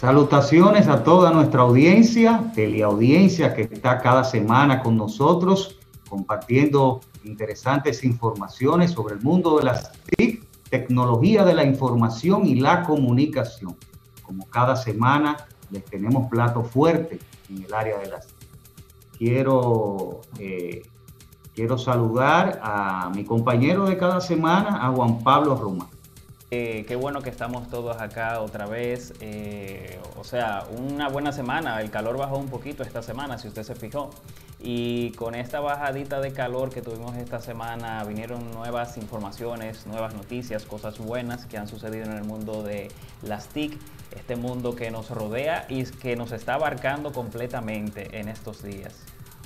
Salutaciones a toda nuestra audiencia, teleaudiencia que está cada semana con nosotros compartiendo interesantes informaciones sobre el mundo de las TIC, tecnología de la información y la comunicación. Como cada semana les tenemos plato fuerte en el área de las TIC. Quiero, eh, quiero saludar a mi compañero de cada semana, a Juan Pablo Román. Eh, qué bueno que estamos todos acá otra vez. eh, o sea, una buena semana. El calor bajó un poquito esta semana, si usted se fijó. Y con esta bajadita de calor que tuvimos esta semana, vinieron nuevas informaciones, nuevas noticias, cosas buenas que han sucedido en el mundo de las TIC, este mundo que nos rodea y que nos está abarcando completamente en estos días.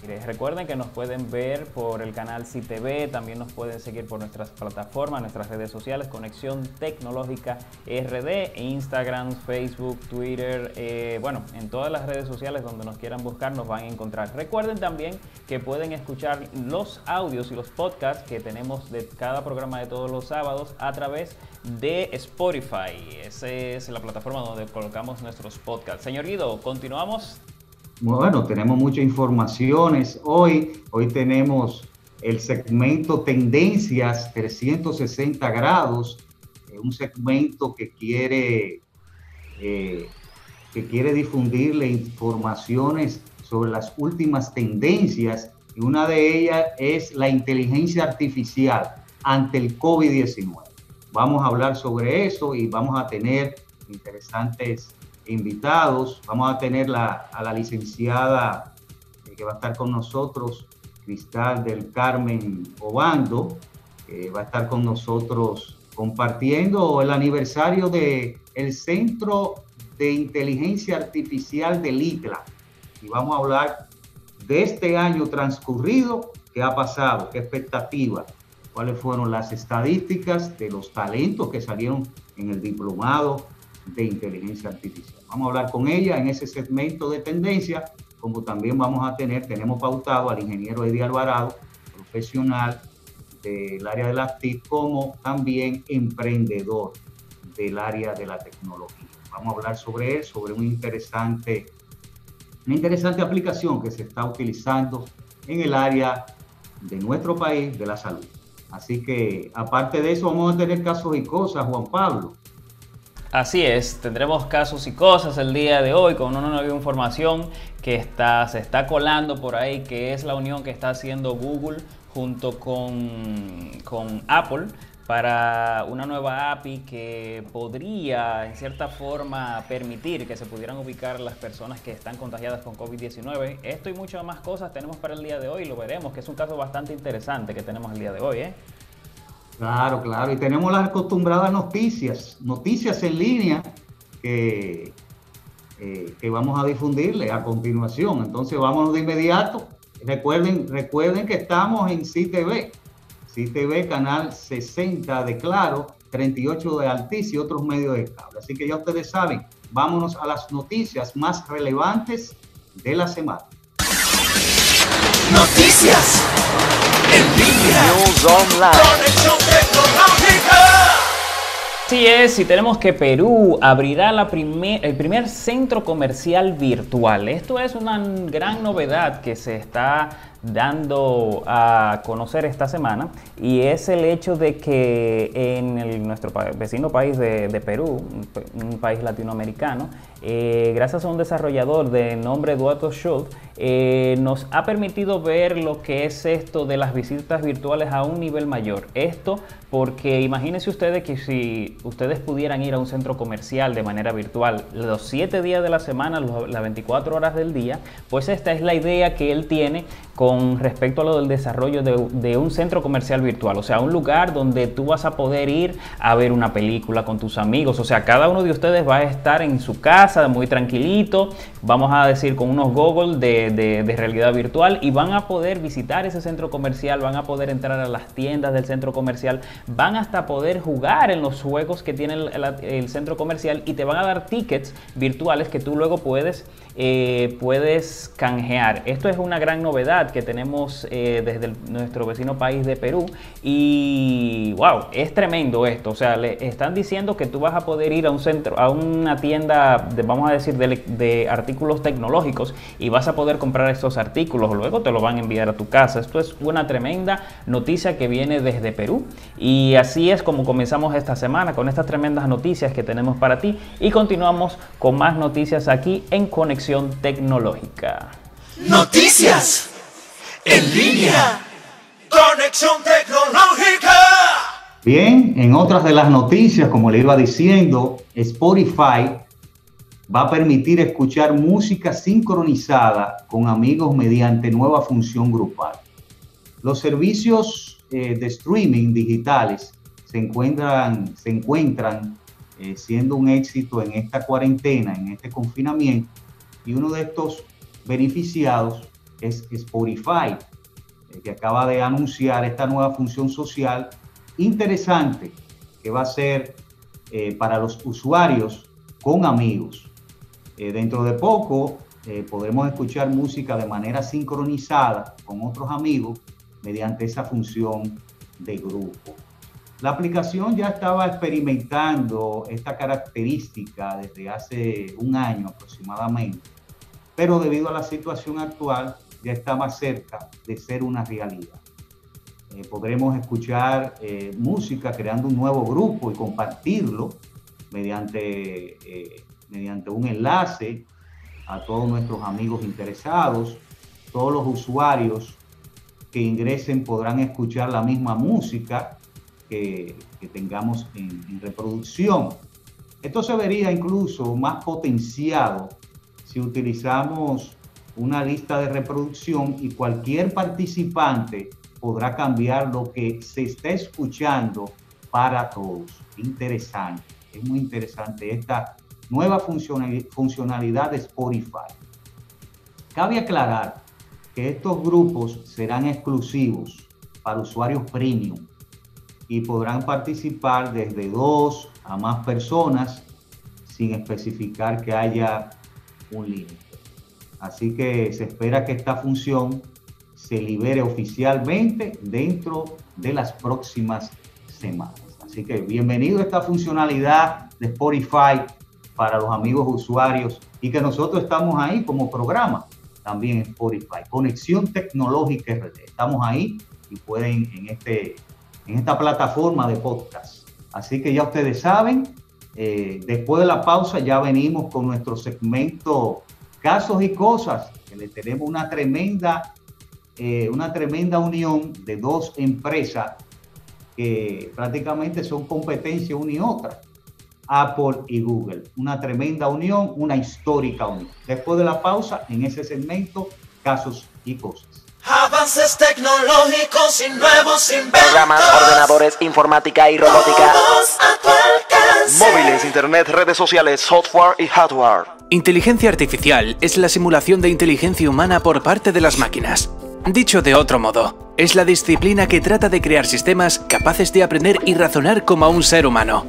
Mire, Recuerden que nos pueden ver por el canal CITV, también nos pueden seguir por nuestras plataformas, nuestras redes sociales, Conexión Tecnológica RD, Instagram, Facebook, Twitter, eh, bueno, en todas las redes sociales donde nos quieran buscar nos van a encontrar. Recuerden también que pueden escuchar los audios y los podcasts que tenemos de cada programa de todos los sábados a través de Spotify. Esa es la plataforma donde colocamos nuestros podcasts. Señor Guido, continuamos. Bueno, tenemos muchas informaciones hoy. Hoy tenemos el segmento Tendencias 360 grados, eh, un segmento que quiere, eh, que quiere difundirle informaciones sobre las últimas tendencias y una de ellas es la inteligencia artificial ante el COVID-19. Vamos a hablar sobre eso y vamos a tener interesantes invitados. Vamos a tener la, a la licenciada eh, que va a estar con nosotros, Cristal del Carmen Obando, que va a estar con nosotros compartiendo el aniversario del el Centro de Inteligencia Artificial del ITLA. Y vamos a hablar de este año transcurrido, qué ha pasado, qué expectativas, cuáles fueron las estadísticas de los talentos que salieron en el diplomado de inteligencia artificial. Vamos a hablar con ella en ese segmento de tendencia, como también vamos a tener, tenemos pautado al ingeniero Eddie Alvarado, profesional del área de las TIC, como también emprendedor del área de la tecnología. Vamos a hablar sobre él, sobre un interesante, una interesante aplicación que se está utilizando en el área de nuestro país de la salud. Así que, aparte de eso, vamos a tener casos y cosas, Juan Pablo. Así es, tendremos casos y cosas el día de hoy con una nueva información que está, se está colando por ahí, que es la unión que está haciendo Google junto con, con Apple para una nueva API que podría en cierta forma permitir que se pudieran ubicar las personas que están contagiadas con COVID-19. Esto y muchas más cosas tenemos para el día de hoy, lo veremos, que es un caso bastante interesante que tenemos el día de hoy. ¿eh? Claro, claro. Y tenemos las acostumbradas noticias, noticias en línea que, eh, que vamos a difundirle a continuación. Entonces vámonos de inmediato. Recuerden, recuerden que estamos en CTV, CTV canal 60 de Claro, 38 de Altiz y otros medios de cable. Así que ya ustedes saben, vámonos a las noticias más relevantes de la semana. Noticias en línea. News Online. Así es, y tenemos que Perú abrirá la primer- el primer centro comercial virtual. Esto es una gran novedad que se está dando a conocer esta semana y es el hecho de que en el- nuestro pa- vecino país de, de Perú, un, pa- un país latinoamericano, eh, gracias a un desarrollador de nombre Eduardo Schultz, eh, nos ha permitido ver lo que es esto de las visitas virtuales a un nivel mayor. Esto porque imagínense ustedes que si ustedes pudieran ir a un centro comercial de manera virtual los 7 días de la semana, las 24 horas del día, pues esta es la idea que él tiene con respecto a lo del desarrollo de, un centro comercial virtual, o sea, un lugar donde tú vas a poder ir a ver una película con tus amigos, o sea, cada uno de ustedes va a estar en su casa muy tranquilito, vamos a decir con unos goggles de, realidad virtual y van a poder visitar ese centro comercial, van a poder entrar a las tiendas del centro comercial, van hasta poder jugar en los juegos que tiene el, el centro comercial y te van a dar tickets virtuales que tú luego puedes eh, puedes canjear. Esto es una gran novedad que tenemos eh, desde nuestro vecino país de Perú y wow, es tremendo esto. O sea, le están diciendo que tú vas a poder ir a un centro, a una tienda, de, vamos a decir, de, de, artículos tecnológicos y vas a poder comprar estos artículos. Luego te lo van a enviar a tu casa. Esto es una tremenda noticia que viene desde Perú y así es como comenzamos esta semana con estas tremendas noticias que tenemos para ti y continuamos con más noticias aquí en Conexión Tecnológica. Noticias en línea. Conexión Tecnológica. Bien, en otras de las noticias, como le iba diciendo, Spotify va a permitir escuchar música sincronizada con amigos mediante nueva función grupal. Los servicios eh, de streaming digitales se encuentran, se encuentran eh, siendo un éxito en esta cuarentena, en este confinamiento, y uno de estos beneficiados es Spotify, eh, que acaba de anunciar esta nueva función social interesante que va a ser eh, para los usuarios con amigos. Eh, dentro de poco eh, podremos escuchar música de manera sincronizada con otros amigos mediante esa función de grupo. La aplicación ya estaba experimentando esta característica desde hace un año aproximadamente, pero debido a la situación actual ya está más cerca de ser una realidad. Eh, podremos escuchar eh, música creando un nuevo grupo y compartirlo mediante, eh, mediante un enlace a todos nuestros amigos interesados. Todos los usuarios que ingresen podrán escuchar la misma música que, tengamos en, en, reproducción. Esto se vería incluso más potenciado si utilizamos una lista de reproducción y cualquier participante podrá cambiar lo que se está escuchando para todos. Interesante, es muy interesante esta nueva funcionalidad de Spotify. Cabe aclarar que estos grupos serán exclusivos para usuarios premium y podrán participar desde dos a más personas sin especificar que haya un límite. Así que se espera que esta función se libere oficialmente dentro de las próximas semanas. Así que bienvenido a esta funcionalidad de Spotify para los amigos usuarios y que nosotros estamos ahí como programa también en Spotify. Conexión Tecnológica RD. Estamos ahí y pueden en, este, en esta plataforma de podcast. Así que ya ustedes saben, eh, después de la pausa ya venimos con nuestro segmento Casos y Cosas, que le tenemos una tremenda, eh, una tremenda unión de dos empresas que prácticamente son competencia una y otra. Apple y Google. Una tremenda unión, una histórica unión. Después de la pausa, en ese segmento, casos y cosas. Avances tecnológicos y nuevos inventos. Programas, ordenadores, informática y robótica. Todos a tu alcance. Móviles, internet, redes sociales, software y hardware. Inteligencia artificial es la simulación de inteligencia humana por parte de las máquinas. Dicho de otro modo, es la disciplina que trata de crear sistemas capaces de aprender y razonar como un ser humano.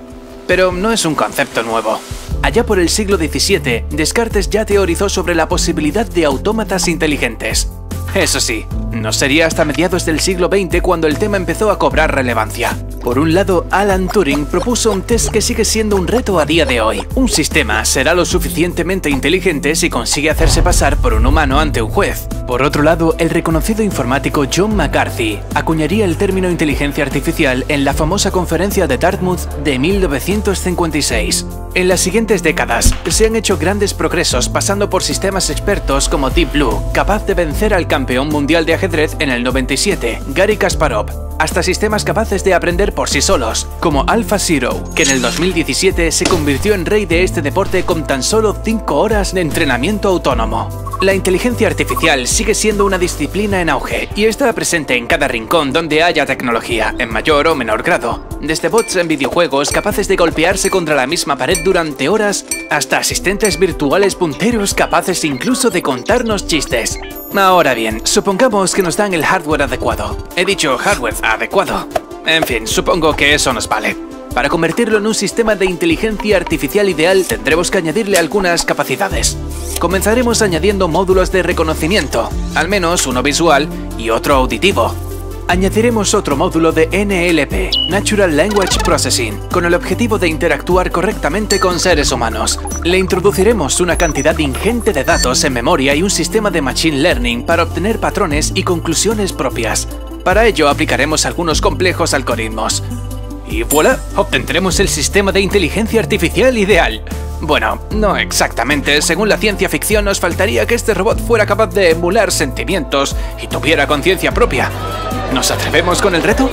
Pero no es un concepto nuevo. Allá por el siglo XVII, Descartes ya teorizó sobre la posibilidad de autómatas inteligentes. Eso sí, no sería hasta mediados del siglo XX cuando el tema empezó a cobrar relevancia. Por un lado, Alan Turing propuso un test que sigue siendo un reto a día de hoy. Un sistema será lo suficientemente inteligente si consigue hacerse pasar por un humano ante un juez. Por otro lado, el reconocido informático John McCarthy acuñaría el término inteligencia artificial en la famosa conferencia de Dartmouth de 1956. En las siguientes décadas, se han hecho grandes progresos pasando por sistemas expertos como Deep Blue, capaz de vencer al campeón mundial de ajedrez en el 97, Gary Kasparov, hasta sistemas capaces de aprender por sí solos, como AlphaZero, que en el 2017 se convirtió en rey de este deporte con tan solo 5 horas de entrenamiento autónomo. La inteligencia artificial sigue siendo una disciplina en auge y está presente en cada rincón donde haya tecnología, en mayor o menor grado. Desde bots en videojuegos capaces de golpearse contra la misma pared durante horas, hasta asistentes virtuales punteros capaces incluso de contarnos chistes. Ahora bien, supongamos que nos dan el hardware adecuado. He dicho hardware adecuado. En fin, supongo que eso nos vale. Para convertirlo en un sistema de inteligencia artificial ideal tendremos que añadirle algunas capacidades. Comenzaremos añadiendo módulos de reconocimiento, al menos uno visual y otro auditivo. Añadiremos otro módulo de NLP, Natural Language Processing, con el objetivo de interactuar correctamente con seres humanos. Le introduciremos una cantidad ingente de datos en memoria y un sistema de Machine Learning para obtener patrones y conclusiones propias. Para ello aplicaremos algunos complejos algoritmos. Y voilà, obtendremos el sistema de inteligencia artificial ideal. Bueno, no exactamente. Según la ciencia ficción, nos faltaría que este robot fuera capaz de emular sentimientos y tuviera conciencia propia. ¿Nos atrevemos con el reto?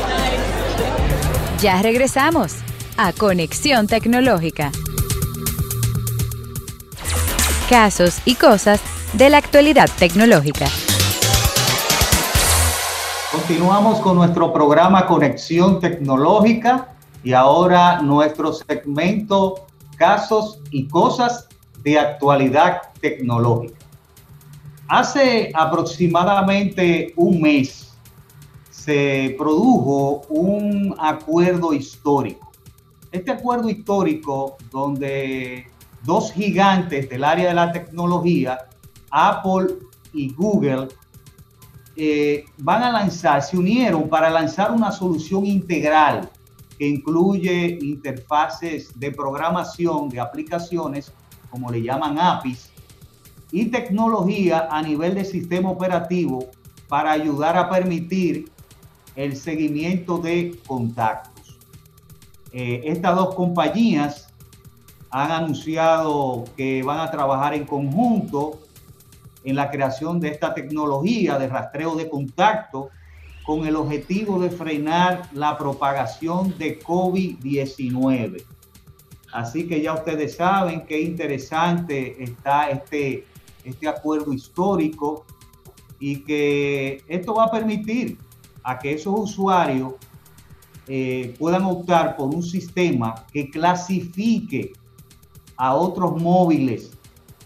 Ya regresamos a Conexión Tecnológica. Casos y cosas de la actualidad tecnológica. Continuamos con nuestro programa Conexión Tecnológica y ahora nuestro segmento Casos y Cosas de Actualidad Tecnológica. Hace aproximadamente un mes se produjo un acuerdo histórico. Este acuerdo histórico donde dos gigantes del área de la tecnología, Apple y Google, eh, van a lanzar, se unieron para lanzar una solución integral que incluye interfaces de programación de aplicaciones, como le llaman APIs, y tecnología a nivel de sistema operativo para ayudar a permitir el seguimiento de contactos. Eh, estas dos compañías han anunciado que van a trabajar en conjunto en la creación de esta tecnología de rastreo de contacto con el objetivo de frenar la propagación de COVID-19. Así que ya ustedes saben qué interesante está este, este acuerdo histórico y que esto va a permitir a que esos usuarios eh, puedan optar por un sistema que clasifique a otros móviles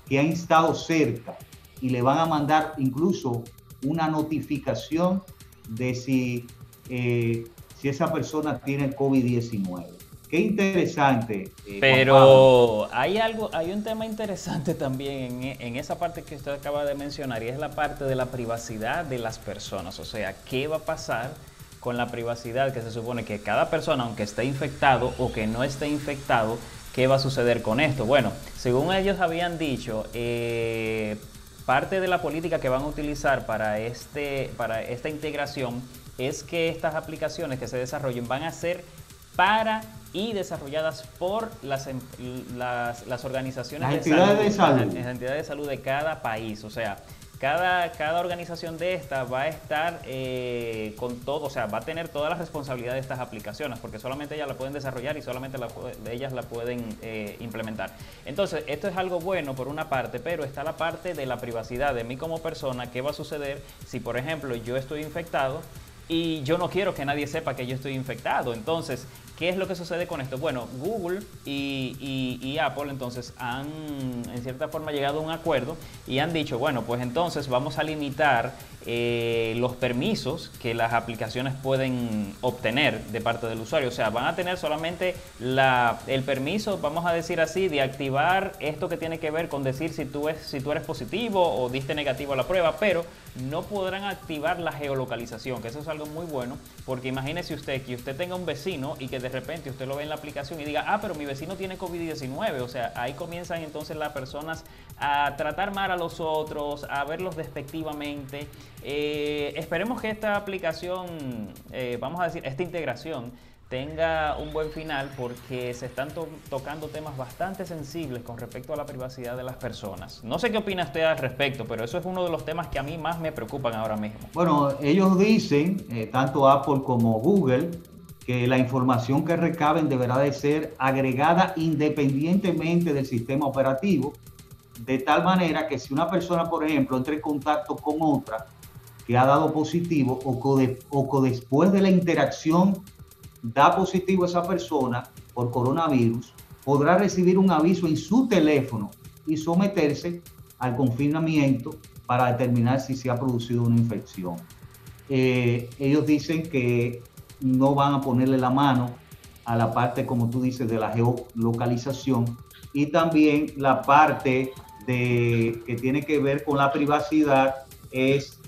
que han estado cerca y le van a mandar incluso una notificación de si, eh, si esa persona tiene COVID-19. Qué interesante. Eh, Pero hay algo, hay un tema interesante también en, en, esa parte que usted acaba de mencionar y es la parte de la privacidad de las personas. O sea, ¿qué va a pasar con la privacidad que se supone que cada persona, aunque esté infectado o que no esté infectado, ¿qué va a suceder con esto? Bueno, según ellos habían dicho, eh, Parte de la política que van a utilizar para, este, para esta integración es que estas aplicaciones que se desarrollen van a ser para y desarrolladas por las, em, las, organizaciones de salud, de salud. Las entidades de salud de cada país. O sea, cada, cada organización de esta va a estar eh, con todo, o sea, va a tener toda la responsabilidad de estas aplicaciones, porque solamente ellas la pueden desarrollar y solamente ellas la pueden eh, implementar. Entonces, esto es algo bueno por una parte, pero está la parte de la privacidad de mí como persona. ¿Qué va a suceder si, por ejemplo, yo estoy infectado? y yo no quiero que nadie sepa que yo estoy infectado. Entonces, ¿Qué es lo que sucede con esto? Bueno, Google y, Apple entonces han en cierta forma llegado a un acuerdo y han dicho, bueno, pues entonces vamos a limitar eh, los permisos que las aplicaciones pueden obtener de parte del usuario. O sea, van a tener solamente la, el permiso, vamos a decir así, de activar esto que tiene que ver con decir si tú, es, si tú eres positivo o diste negativo a la prueba, pero no podrán activar la geolocalización, que eso es algo muy bueno, porque imagínese usted que usted tenga un vecino y que de repente usted lo ve en la aplicación y diga, ah, pero mi vecino tiene COVID-19. O sea, ahí comienzan entonces las personas a tratar mal a los otros, a verlos despectivamente. Eh, esperemos que esta aplicación, eh, vamos a decir, esta integración, tenga un buen final porque se están tocando temas bastante sensibles con respecto a la privacidad de las personas. No sé qué opina usted al respecto, pero eso es uno de los temas que a mí más me preocupan ahora mismo. Bueno, ellos dicen, eh, tanto Apple como Google, que la información que recaben deberá de ser agregada independientemente del sistema operativo de tal manera que si una persona, por ejemplo, entra en contacto con otra que ha dado positivo o que después de la interacción da positivo a esa persona por coronavirus, podrá recibir un aviso en su teléfono y someterse al confinamiento para determinar si se ha producido una infección. Eh, ellos dicen que no van a ponerle la mano a la parte, como tú dices, de la geolocalización y también la parte de, que tiene que ver con la privacidad es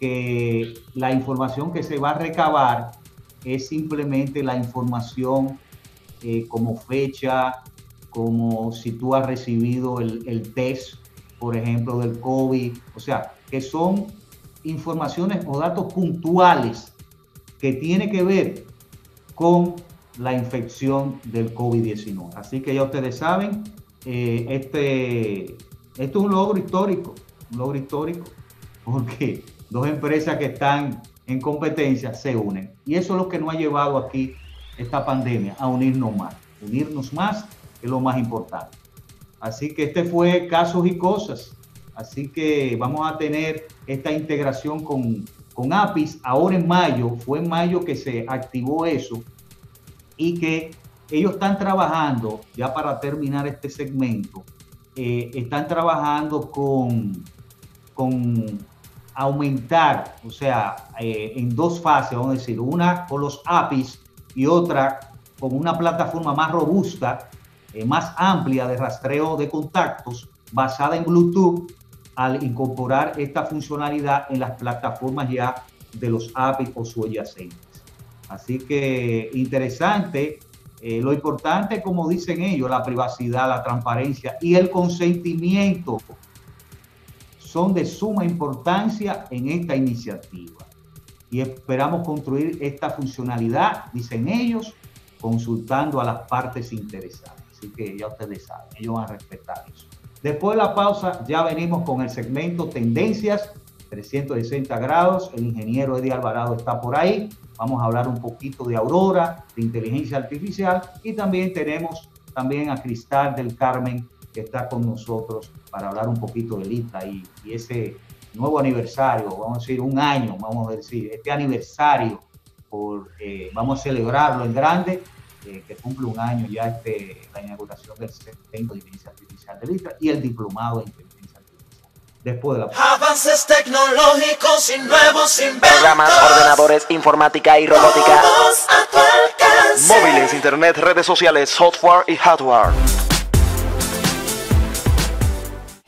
que la información que se va a recabar es simplemente la información eh, como fecha, como si tú has recibido el, el test, por ejemplo, del COVID, o sea, que son informaciones o datos puntuales que tiene que ver con la infección del COVID-19. Así que ya ustedes saben, eh, este, esto es un logro histórico, un logro histórico, porque dos empresas que están en competencia se unen. Y eso es lo que nos ha llevado aquí esta pandemia, a unirnos más. Unirnos más es lo más importante. Así que este fue Casos y Cosas. Así que vamos a tener esta integración con, con APIS. Ahora en mayo, fue en mayo que se activó eso y que ellos están trabajando, ya para terminar este segmento, eh, están trabajando con, con aumentar, o sea, eh, en dos fases, vamos a decir, una con los APIs y otra con una plataforma más robusta, eh, más amplia de rastreo de contactos basada en Bluetooth al incorporar esta funcionalidad en las plataformas ya de los APIs o subyacentes. Así que interesante. Eh, lo importante, como dicen ellos, la privacidad, la transparencia y el consentimiento son de suma importancia en esta iniciativa. Y esperamos construir esta funcionalidad, dicen ellos, consultando a las partes interesadas. Así que ya ustedes saben, ellos van a respetar eso. Después de la pausa, ya venimos con el segmento Tendencias 360 grados. El ingeniero Eddie Alvarado está por ahí. Vamos a hablar un poquito de Aurora, de inteligencia artificial y también tenemos también a Cristal del Carmen que está con nosotros para hablar un poquito de ITA y, ese nuevo aniversario, vamos a decir un año, vamos a decir, este aniversario, por, eh, vamos a celebrarlo en grande, eh, que cumple un año ya este, la inauguración del Centro de Inteligencia Artificial de ITA y el diplomado de inteligencia artificial. Después de la... Avances tecnológicos y nuevos inventos. Programas, ordenadores, informática y robótica. Móviles, internet, redes sociales, software y hardware.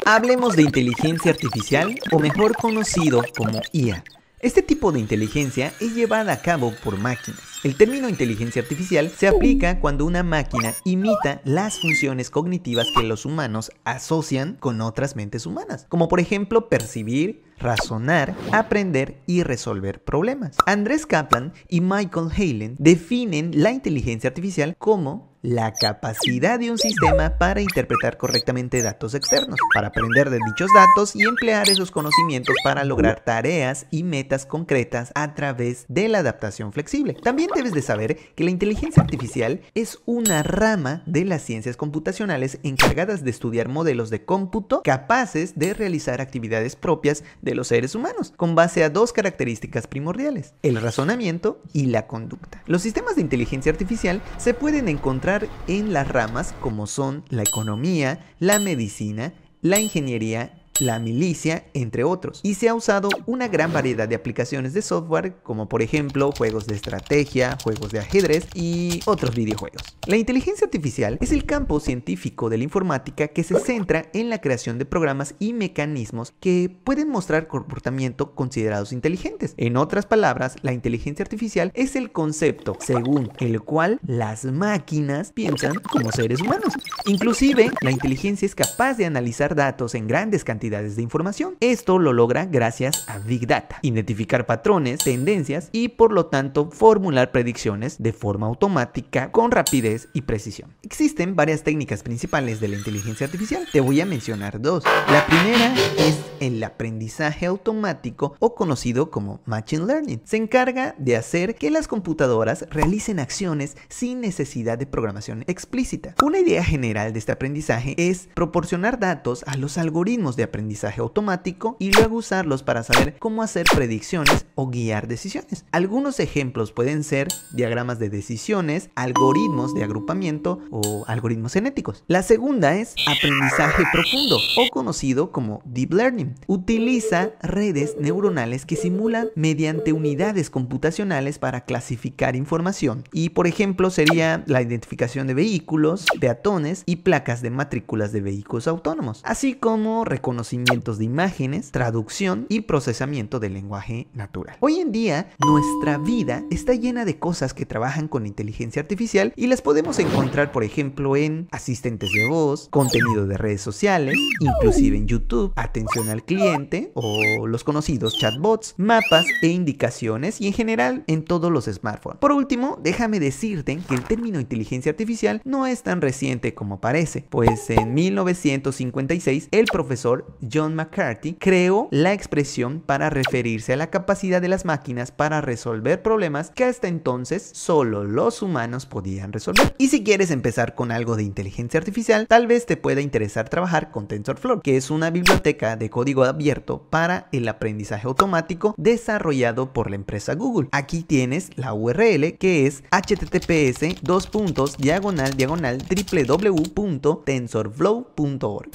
Hablemos de inteligencia artificial o mejor conocido como IA. Este tipo de inteligencia es llevada a cabo por máquinas. El término inteligencia artificial se aplica cuando una máquina imita las funciones cognitivas que los humanos asocian con otras mentes humanas, como por ejemplo percibir, razonar, aprender y resolver problemas. Andrés Kaplan y Michael Halen definen la inteligencia artificial como la capacidad de un sistema para interpretar correctamente datos externos, para aprender de dichos datos y emplear esos conocimientos para lograr tareas y metas concretas a través de la adaptación flexible. También debes de saber que la inteligencia artificial es una rama de las ciencias computacionales encargadas de estudiar modelos de cómputo capaces de realizar actividades propias de los seres humanos, con base a dos características primordiales, el razonamiento y la conducta. Los sistemas de inteligencia artificial se pueden encontrar en las ramas como son la economía, la medicina, la ingeniería la milicia, entre otros. Y se ha usado una gran variedad de aplicaciones de software, como por ejemplo juegos de estrategia, juegos de ajedrez y otros videojuegos. La inteligencia artificial es el campo científico de la informática que se centra en la creación de programas y mecanismos que pueden mostrar comportamiento considerados inteligentes. En otras palabras, la inteligencia artificial es el concepto según el cual las máquinas piensan como seres humanos. Inclusive, la inteligencia es capaz de analizar datos en grandes cantidades cantidades de información. Esto lo logra gracias a Big Data, identificar patrones, tendencias y por lo tanto formular predicciones de forma automática con rapidez y precisión. Existen varias técnicas principales de la inteligencia artificial, te voy a mencionar dos. La primera es el aprendizaje automático o conocido como Machine Learning. Se encarga de hacer que las computadoras realicen acciones sin necesidad de programación explícita. Una idea general de este aprendizaje es proporcionar datos a los algoritmos de aprendizaje automático y luego usarlos para saber cómo hacer predicciones o guiar decisiones. Algunos ejemplos pueden ser diagramas de decisiones, algoritmos de agrupamiento o algoritmos genéticos. La segunda es aprendizaje profundo o conocido como Deep Learning. Utiliza redes neuronales que simulan mediante unidades computacionales para clasificar información y por ejemplo sería la identificación de vehículos, peatones y placas de matrículas de vehículos autónomos, así como reconocimientos de imágenes, traducción y procesamiento del lenguaje natural. Hoy en día nuestra vida está llena de cosas que trabajan con inteligencia artificial y las podemos encontrar por ejemplo en asistentes de voz, contenido de redes sociales, inclusive en YouTube, atención al cliente o los conocidos chatbots, mapas e indicaciones y en general en todos los smartphones. Por último, déjame decirte que el término inteligencia artificial no es tan reciente como parece, pues en 1956 el profesor John McCarthy creó la expresión para referirse a la capacidad de las máquinas para resolver problemas que hasta entonces solo los humanos podían resolver. Y si quieres empezar con algo de inteligencia artificial, tal vez te pueda interesar trabajar con TensorFlow, que es una biblioteca de código abierto para el aprendizaje automático desarrollado por la empresa Google. Aquí tienes la URL que es https dos puntos diagonal diagonal www.tensorflow.org.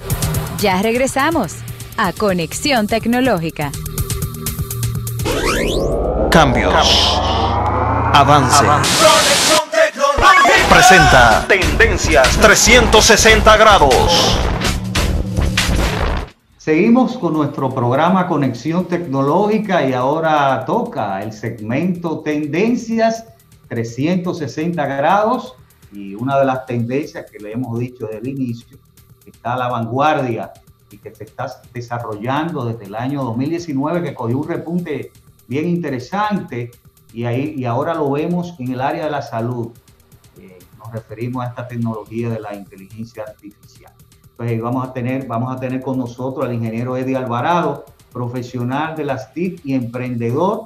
Ya regresamos a Conexión Tecnológica. Cambios. Avance. Tecnológica. Presenta Tendencias 360 grados. Seguimos con nuestro programa Conexión Tecnológica y ahora toca el segmento Tendencias 360 grados y una de las tendencias que le hemos dicho desde el inicio, que está a la vanguardia y que se está desarrollando desde el año 2019, que cogió un repunte bien interesante y, ahí, y ahora lo vemos en el área de la salud. Eh, nos referimos a esta tecnología de la inteligencia artificial. Entonces vamos a tener, vamos a tener con nosotros al ingeniero Eddie Alvarado, profesional de las TIC y emprendedor,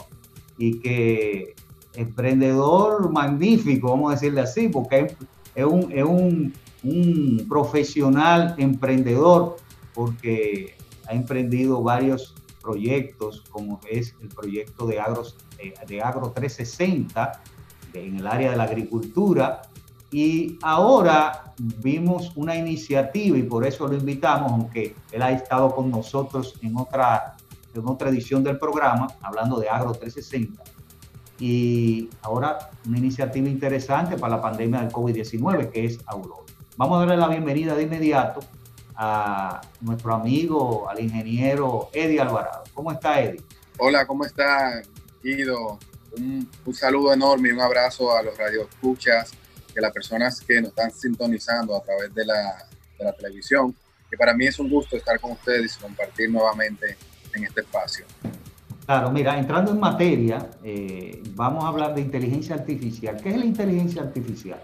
y que emprendedor magnífico, vamos a decirle así, porque es, un, es un, un profesional emprendedor, porque ha emprendido varios proyectos, como es el proyecto de Agro, de Agro 360 en el área de la agricultura. Y ahora vimos una iniciativa y por eso lo invitamos, aunque él ha estado con nosotros en otra, en otra edición del programa, hablando de Agro 360. Y ahora una iniciativa interesante para la pandemia del COVID-19, que es Aurora. Vamos a darle la bienvenida de inmediato a nuestro amigo, al ingeniero Eddie Alvarado. ¿Cómo está Eddie? Hola, ¿cómo está Guido? Un, un saludo enorme y un abrazo a los radioescuchas y a las personas que nos están sintonizando a través de la, de la televisión. Que para mí es un gusto estar con ustedes y compartir nuevamente en este espacio. Claro, mira, entrando en materia, eh, vamos a hablar de inteligencia artificial. ¿Qué es la inteligencia artificial?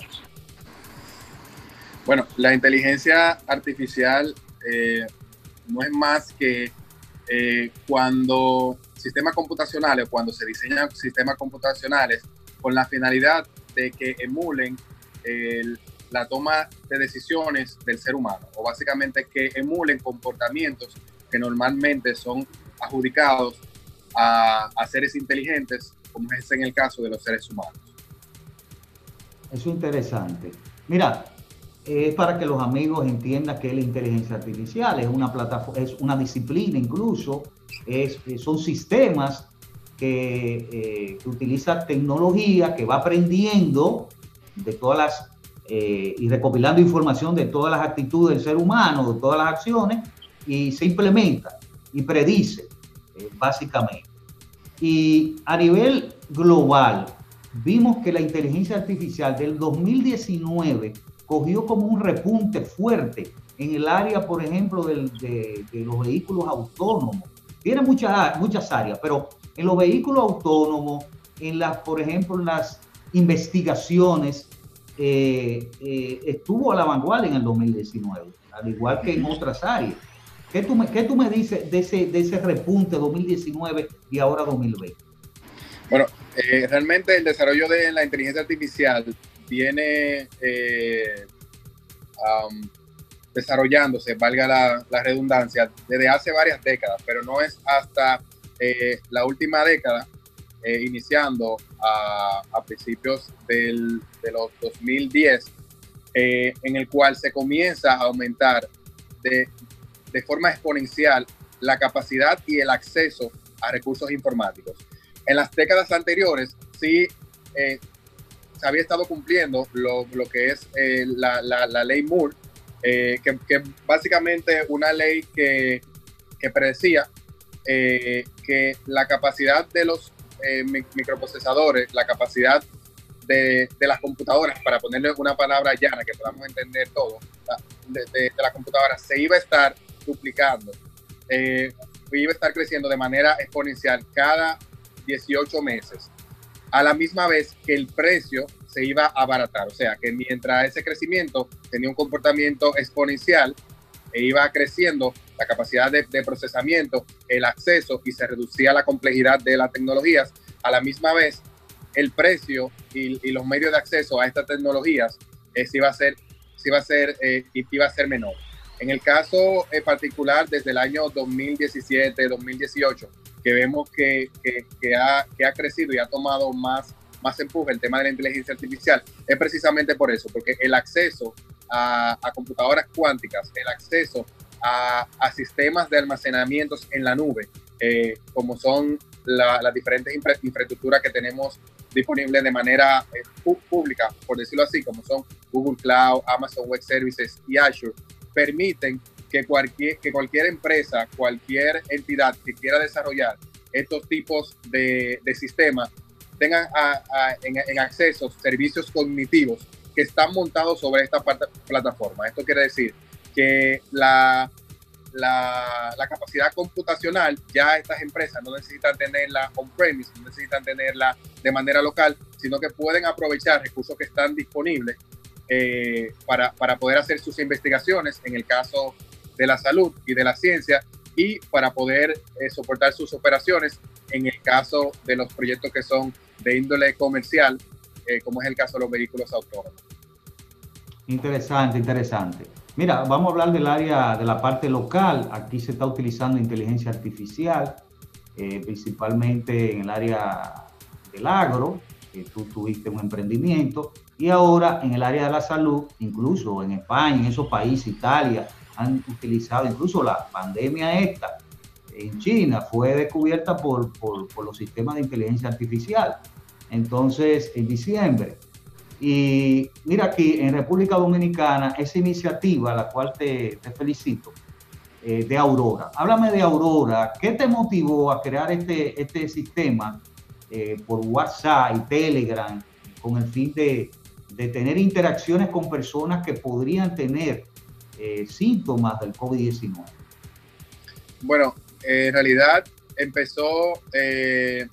Bueno, la inteligencia artificial eh, no es más que eh, cuando sistemas computacionales, cuando se diseñan sistemas computacionales con la finalidad de que emulen el, la toma de decisiones del ser humano, o básicamente que emulen comportamientos que normalmente son adjudicados a, a seres inteligentes, como es en el caso de los seres humanos. Es interesante. Mira, es para que los amigos entiendan que la inteligencia artificial, es una plataforma, es una disciplina incluso, es, son sistemas que, eh, que utiliza tecnología, que va aprendiendo de todas las, eh, y recopilando información de todas las actitudes del ser humano, de todas las acciones, y se implementa y predice, eh, básicamente. Y a nivel global, vimos que la inteligencia artificial del 2019 cogió como un repunte fuerte en el área, por ejemplo, del- de, los vehículos autónomos. Tiene muchas, muchas áreas, pero en los vehículos autónomos, en las, por ejemplo, en las investigaciones, eh, eh, estuvo a la vanguardia en el 2019, al igual que en otras áreas. ¿Qué tú me, qué tú me dices de ese, de ese repunte 2019 y ahora 2020? Bueno, eh, realmente el desarrollo de la inteligencia artificial viene eh, am, desarrollándose, valga la, la redundancia, desde hace varias décadas, pero no es hasta eh, la última década, eh, iniciando a, a principios del- de los 2010, eh, en el cual se comienza a aumentar de, de forma exponencial la capacidad y el acceso a recursos informáticos. En las décadas anteriores sí eh, había estado cumpliendo lo, que es eh, la, ley Moore, eh, que, que básicamente una ley que, predecía eh, que la capacidad de los mi- microprocesadores, la capacidad de, las computadoras, para ponerle una palabra llana que podamos entender todo, de, de, las computadoras, se iba a estar duplicando, iba a estar creciendo de manera exponencial cada 18 meses, a la misma vez que el precio se iba a abaratar, o sea que mientras ese crecimiento tenía un comportamiento exponencial, e iba creciendo la capacidad de, procesamiento, el acceso y se reducía la complejidad de las tecnologías, a la misma vez el precio y, y los medios de acceso a estas tecnologías eh, se iba a ser, se iba a ser, eh, iba a ser menor. En el caso eh, particular, desde el año 2017, 2018, que vemos que, que, ha, que ha crecido y ha tomado más, más empuje el tema de la inteligencia artificial, es precisamente por eso, porque el acceso a, a computadoras cuánticas, el acceso a, a sistemas de almacenamientos en la nube, eh, como son la- las diferentes infra- infraestructuras que tenemos disponibles de manera eh, pública, por decirlo así, como son Google Cloud, Amazon Web Services y Azure, permiten que cualquier, que cualquier empresa, cualquier entidad que quiera desarrollar estos tipos de, de sistemas tengan a- a- en, en acceso servicios cognitivos que están montados sobre esta plataforma. Esto quiere decir que la, la, la capacidad computacional ya estas empresas no necesitan tenerla on-premise, no necesitan tenerla de manera local, sino que pueden aprovechar recursos que están disponibles eh, para, para poder hacer sus investigaciones en el caso de la salud y de la ciencia y para poder eh, soportar sus operaciones en el caso de los proyectos que son de índole comercial, eh, como es el caso de los vehículos autónomos. Interesante, interesante. Mira, vamos a hablar del área de la parte local. Aquí se está utilizando inteligencia artificial, eh, principalmente en el área del agro, que tú tuviste un emprendimiento, y ahora en el área de la salud, incluso en España, en esos países, Italia, han utilizado incluso la pandemia esta en China fue descubierta por, por, los sistemas de inteligencia artificial. Entonces, en diciembre, y mira aquí en República Dominicana, esa iniciativa, la cual te, te felicito, eh, de Aurora. Háblame de Aurora. ¿Qué te motivó a crear este, este sistema eh, por WhatsApp y Telegram con el fin de, de tener interacciones con personas que podrían tener eh, síntomas del COVID-19? Bueno, eh, en realidad empezó eh,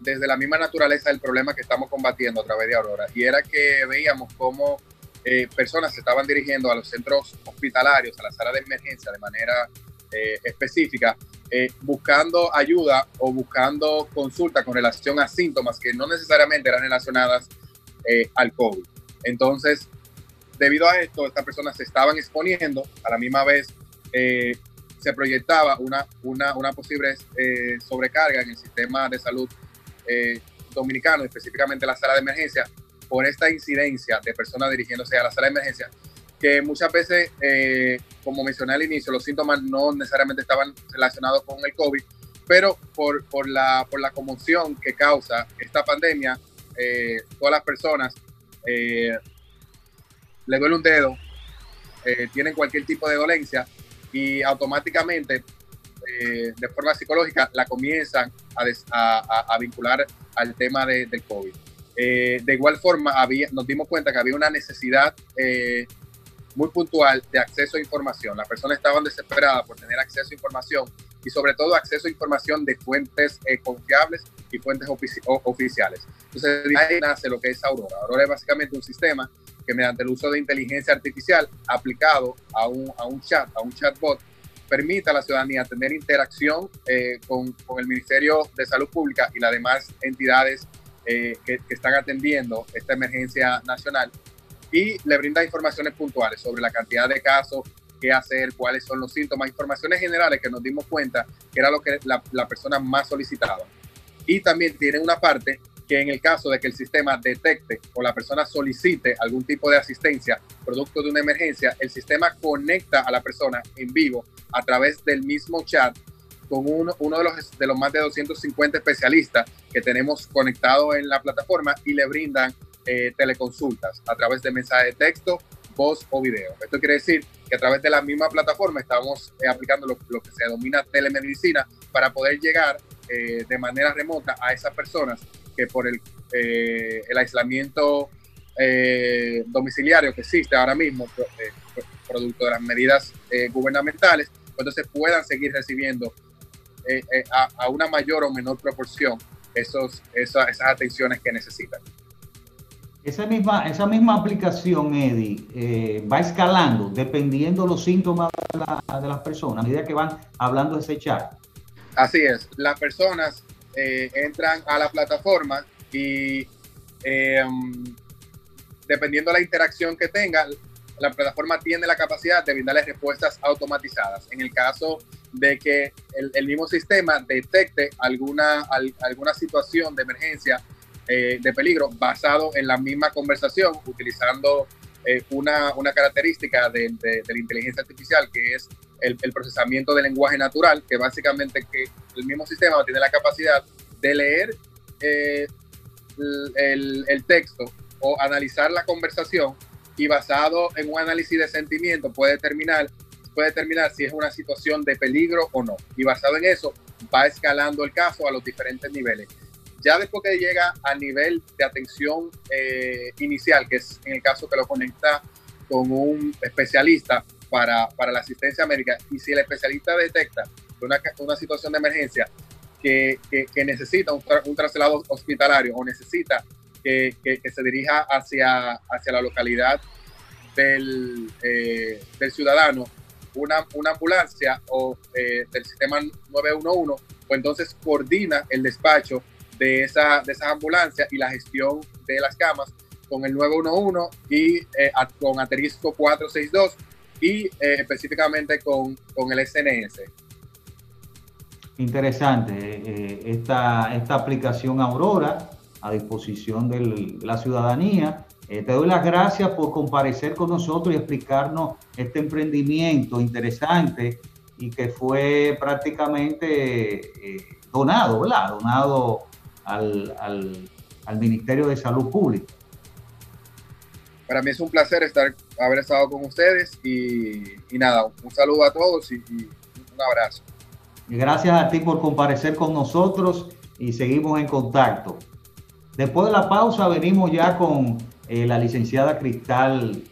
desde la misma naturaleza del problema que estamos combatiendo a través de Aurora, y era que veíamos cómo personas se estaban dirigiendo a los centros hospitalarios, a la sala de emergencia de manera específica, buscando ayuda o buscando consulta con relación a síntomas que no necesariamente eran relacionadas al COVID. Entonces, debido a esto, estas personas se estaban exponiendo, a la misma vez eh, se proyectaba una, una, una posible eh, sobrecarga en el sistema de salud eh, dominicano, específicamente la sala de emergencia, por esta incidencia de personas dirigiéndose a la sala de emergencia, que muchas veces, como mencioné al inicio, los síntomas no necesariamente estaban relacionados con el COVID, pero por, por, la, por la conmoción que causa esta pandemia, todas las personas le duele un dedo, eh, tienen cualquier tipo de dolencia y automáticamente, eh, de forma psicológica, la comienzan a, des- a- vincular al tema de- del COVID. Eh, de igual forma, nos dimos cuenta que había una necesidad muy puntual de acceso a información. Las personas estaban desesperadas por tener acceso a información y sobre todo acceso a información de fuentes confiables y fuentes oficiales. Entonces ahí nace lo que es Aurora. Aurora es básicamente un sistema que mediante el uso de inteligencia artificial aplicado a un, a un chat, a un chatbot, permite a la ciudadanía tener interacción eh, con, con, el Ministerio de Salud Pública y las demás entidades eh, que, que, están atendiendo esta emergencia nacional y le brinda informaciones puntuales sobre la cantidad de casos, qué hacer, cuáles son los síntomas, informaciones generales que nos dimos cuenta que era lo que la, la persona más solicitaba. Y también tiene una parte que en el caso de que el sistema detecte o la persona solicite algún tipo de asistencia producto de una emergencia, el sistema conecta a la persona en vivo a través del mismo chat con uno, de, los, de los más de 250 especialistas que tenemos conectados en la plataforma y le brindan eh, teleconsultas a través de mensaje de texto, voz o video. Esto quiere decir que a través de la misma plataforma estamos eh, aplicando lo, lo, que se denomina telemedicina para poder llegar eh, de manera remota a esas personas que por el, eh, el aislamiento eh, domiciliario que existe ahora mismo, producto de las medidas gubernamentales, entonces puedan seguir recibiendo a, una mayor o menor proporción esos, esa, esas atenciones que necesitan. Esa misma, esa misma aplicación, Eddie, va escalando dependiendo los síntomas de las personas, a medida que van hablando de ese chat. Así es, las personas eh, entran a la plataforma y eh, dependiendo de la interacción que tenga, la plataforma tiene la capacidad de brindarles respuestas automatizadas. En el caso de que el, mismo sistema detecte alguna, al, alguna situación de emergencia, eh, de peligro, basado en la misma conversación, utilizando eh, una, una, característica de, de, de, la inteligencia artificial, que es el, procesamiento del lenguaje natural, que básicamente que el mismo sistema tiene la capacidad de leer eh, el, el, texto o analizar la conversación y basado en un análisis de sentimiento puede determinar, puede determinar si es una situación de peligro o no. Y basado en eso va escalando el caso a los diferentes niveles. Ya después que llega al nivel de atención eh, inicial, que es en el caso que lo conecta con un especialista para, para la asistencia médica, y si el especialista detecta una, una situación de emergencia que, que, necesita un, tra un, traslado hospitalario o necesita que, que se dirija hacia, hacia la localidad del, eh, del ciudadano, una, una, ambulancia o eh, del sistema 911, pues entonces coordina el despacho de, esa, de esas ambulancias y la gestión de las camas con el 911 y eh, con asterisco 462 y eh, específicamente con, con, el SNS. Interesante eh, esta, esta aplicación Aurora a disposición de la ciudadanía. Eh, te doy las gracias por comparecer con nosotros y explicarnos este emprendimiento interesante y que fue prácticamente eh, donado, ¿verdad? Donado al, al, al, Ministerio de Salud Pública. Para mí es un placer estar, haber estado con ustedes y, y nada, un saludo a todos y, un abrazo. Gracias a ti por comparecer con nosotros y seguimos en contacto. Después de la pausa venimos ya con eh, la licenciada Cristal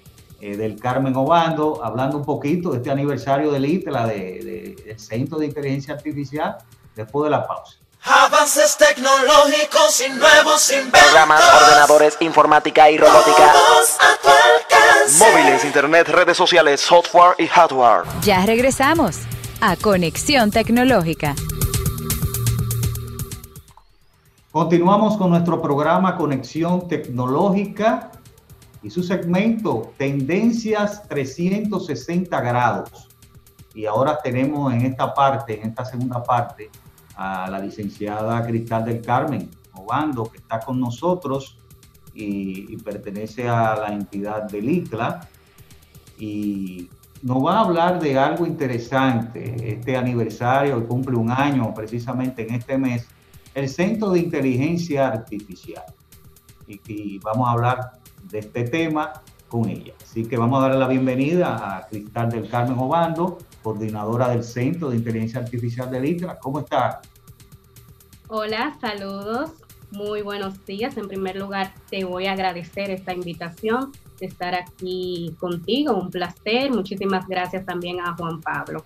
eh, del Carmen Obando, hablando un poquito de este aniversario del ITLA, de, de, del Centro de Inteligencia Artificial, después de la pausa. Avances tecnológicos y nuevos inventos. Programas, ordenadores, informática y robótica. Móviles, internet, redes sociales, software y hardware. Ya regresamos a Conexión Tecnológica. Continuamos con nuestro programa Conexión Tecnológica y su segmento Tendencias 360 grados. Y ahora tenemos en esta parte, en esta segunda parte, a la licenciada Cristal del Carmen Obando, que está con nosotros y, pertenece a la entidad del ICLA. Y nos va a hablar de algo interesante. Este aniversario cumple un año precisamente en este mes el Centro de Inteligencia Artificial. Y, vamos a hablar de este tema con ella. Así que vamos a darle la bienvenida a Cristal del Carmen Obando, coordinadora del Centro de Inteligencia Artificial del ITRA. ¿Cómo está? Hola, saludos. Muy buenos días. En primer lugar, te voy a agradecer esta invitación estar aquí contigo, un placer. Muchísimas gracias también a Juan Pablo.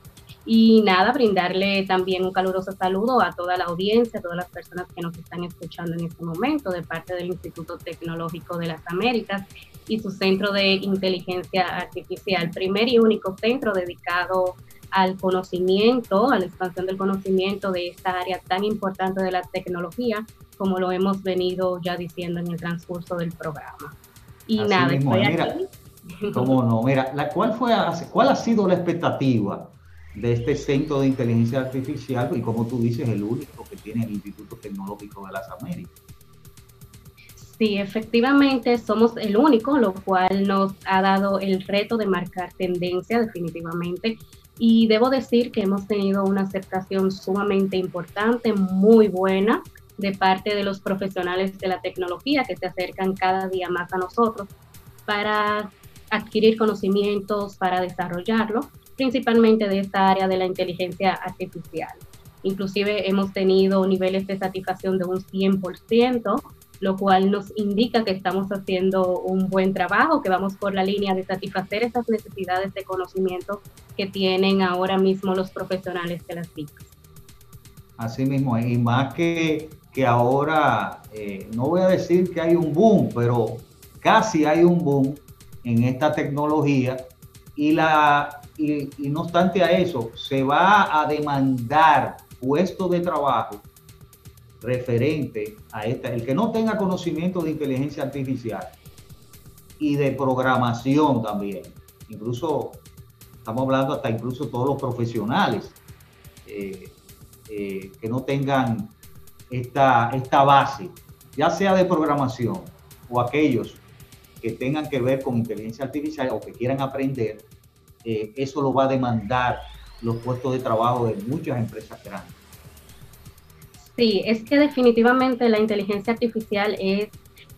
Y nada, brindarle también un caluroso saludo a toda la audiencia, a todas las personas que nos están escuchando en este momento de parte del Instituto Tecnológico de las Américas y su Centro de Inteligencia Artificial, primer y único centro dedicado al conocimiento, a la expansión del conocimiento de esta área tan importante de la tecnología, como lo hemos venido ya diciendo en el transcurso del programa. Y nada, estoy aquí. ¿Cómo no? Mira, la, ¿cuál, fue, ¿cuál ha sido la expectativa de este centro de inteligencia artificial y como tú dices, el único que tiene el Instituto Tecnológico de las Américas? Sí, efectivamente somos el único, lo cual nos ha dado el reto de marcar tendencia definitivamente. Y debo decir que hemos tenido una aceptación sumamente importante, muy buena de parte de los profesionales de la tecnología que se acercan cada día más a nosotros para adquirir conocimientos, para desarrollarlo, principalmente de esta área de la inteligencia artificial. Inclusive hemos tenido niveles de satisfacción de un 100%, lo cual nos indica que estamos haciendo un buen trabajo, que vamos por la línea de satisfacer esas necesidades de conocimiento que tienen ahora mismo los profesionales de las TIC. Así mismo, y más que, que ahora, eh, no voy a decir que hay un boom, pero casi hay un boom en esta tecnología y, la, y, no obstante a eso, se va a demandar puestos de trabajo referente a esta, el que no tenga conocimiento de inteligencia artificial y de programación también, incluso estamos hablando hasta incluso todos los profesionales eh, eh, que no tengan esta, esta base, ya sea de programación o aquellos que tengan que ver con inteligencia artificial o que quieran aprender, eh, eso lo va a demandar los puestos de trabajo de muchas empresas grandes. Sí, es que definitivamente la inteligencia artificial es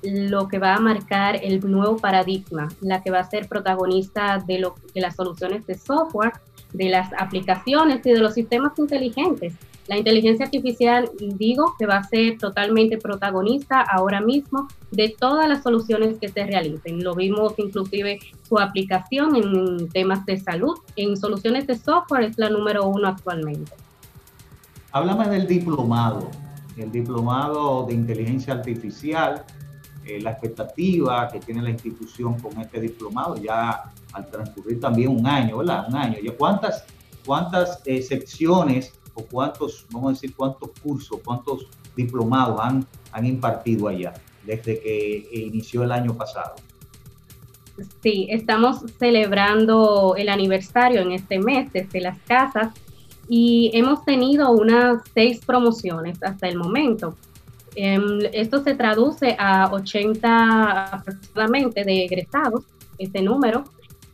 lo que va a marcar el nuevo paradigma, la que va a ser protagonista de, lo, de las soluciones de software, de las aplicaciones y de los sistemas inteligentes. La inteligencia artificial, digo, que va a ser totalmente protagonista ahora mismo de todas las soluciones que se realicen. Lo vimos inclusive su aplicación en temas de salud, en soluciones de software es la número uno actualmente. Háblame del diplomado, el diplomado de inteligencia artificial, eh, la expectativa que tiene la institución con este diplomado, ya al transcurrir también un año, ¿verdad? Un año. ¿Y cuántas, cuántas eh, secciones cuántos, vamos a decir, cuántos cursos, cuántos diplomados han, han impartido allá desde que inició el año pasado? Sí, estamos celebrando el aniversario en este mes desde las casas y hemos tenido unas seis promociones hasta el momento. Em, esto se traduce a 80 aproximadamente de egresados, este número,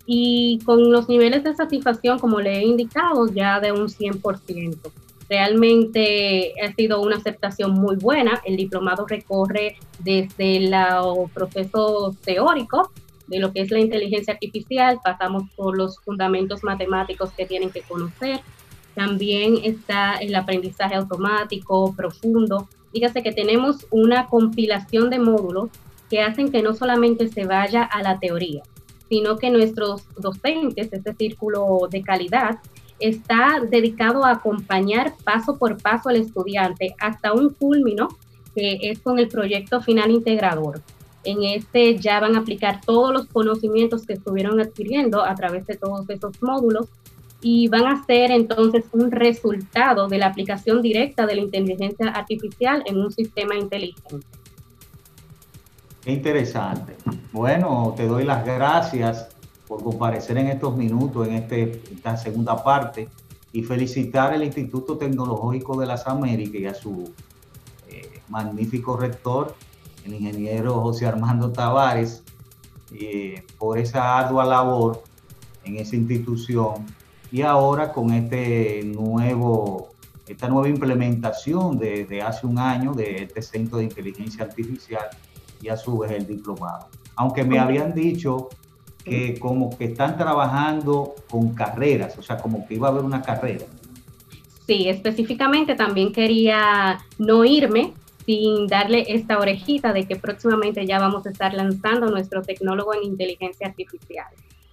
y con los niveles de satisfacción, como le he indicado, ya de un 100%. Realmente ha sido una aceptación muy buena. El diplomado recorre desde el proceso teórico de lo que es la inteligencia artificial, pasamos por los fundamentos matemáticos que tienen que conocer, también está el aprendizaje automático profundo. Fíjese que tenemos una compilación de módulos que hacen que no solamente se vaya a la teoría, sino que nuestros docentes, este círculo de calidad, está dedicado a acompañar paso por paso al estudiante hasta un culmino que es con el proyecto final integrador. En este ya van a aplicar todos los conocimientos que estuvieron adquiriendo a través de todos esos módulos y van a ser entonces un resultado de la aplicación directa de la inteligencia artificial en un sistema inteligente. Qué interesante. Bueno, te doy las gracias por comparecer en estos minutos, en este, esta segunda parte, y felicitar al Instituto Tecnológico de las Américas y a su eh, magnífico rector, el ingeniero José Armando Tavares, eh, por esa ardua labor en esa institución y ahora con este nuevo, esta nueva implementación de, hace un año de este centro de inteligencia artificial y a su vez el diplomado. Aunque me habían dicho que como que están trabajando con carreras, o sea, como que iba a haber una carrera. Sí, específicamente también quería no irme sin darle esta orejita de que próximamente ya vamos a estar lanzando nuestro tecnólogo en inteligencia artificial.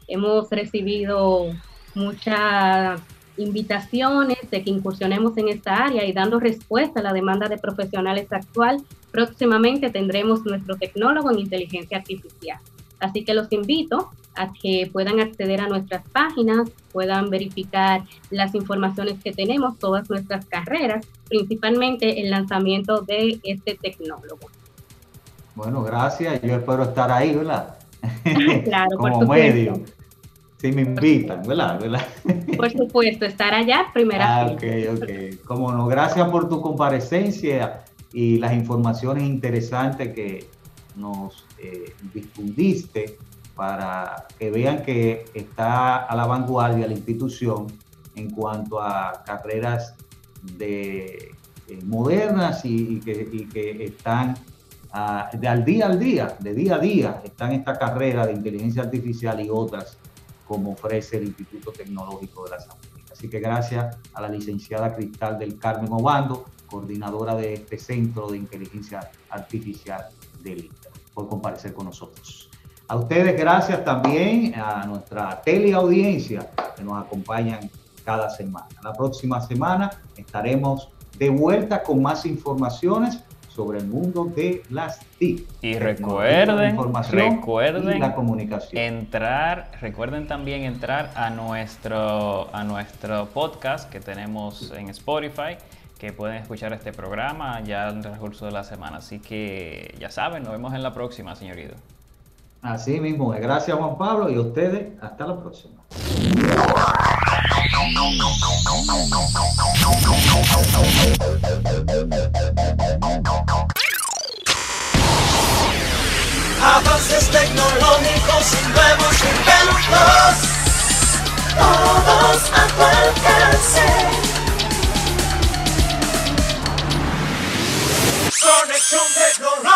Hemos recibido muchas invitaciones de que incursionemos en esta área y dando respuesta a la demanda de profesionales actual, próximamente tendremos nuestro tecnólogo en inteligencia artificial. Así que los invito a que puedan acceder a nuestras páginas, puedan verificar las informaciones que tenemos, todas nuestras carreras, principalmente el lanzamiento de este tecnólogo. Bueno, gracias. Yo espero estar ahí, ¿verdad? claro, Como por medio. Si me invitan, ¿verdad? Por supuesto, estar allá primera ah, Ok, ok. Como no, gracias por tu comparecencia y las informaciones interesantes que nos eh, difundiste para que vean que está a la vanguardia la institución en cuanto a carreras de, eh, modernas y, que, están ah, de al día al día, de día a día, están esta carrera de inteligencia artificial y otras como ofrece el Instituto Tecnológico de las Américas. Así que gracias a la licenciada Cristal del Carmen Obando, coordinadora de este Centro de Inteligencia Artificial del INTA, por comparecer con nosotros. A ustedes gracias también a nuestra teleaudiencia que nos acompañan cada semana. La próxima semana estaremos de vuelta con más informaciones sobre el mundo de las TIC. Y recuerden, recuerden la comunicación. Entrar, recuerden también entrar a nuestro, a nuestro podcast que tenemos en Spotify, que pueden escuchar este programa ya en el transcurso de la semana. Así que ya saben, nos vemos en la próxima, señorito. Así mismo, gracias Juan Pablo y a ustedes, hasta la próxima. Avances tecnológicos y nuevos inventos, todos a tu alcance. Conexión tecnológica.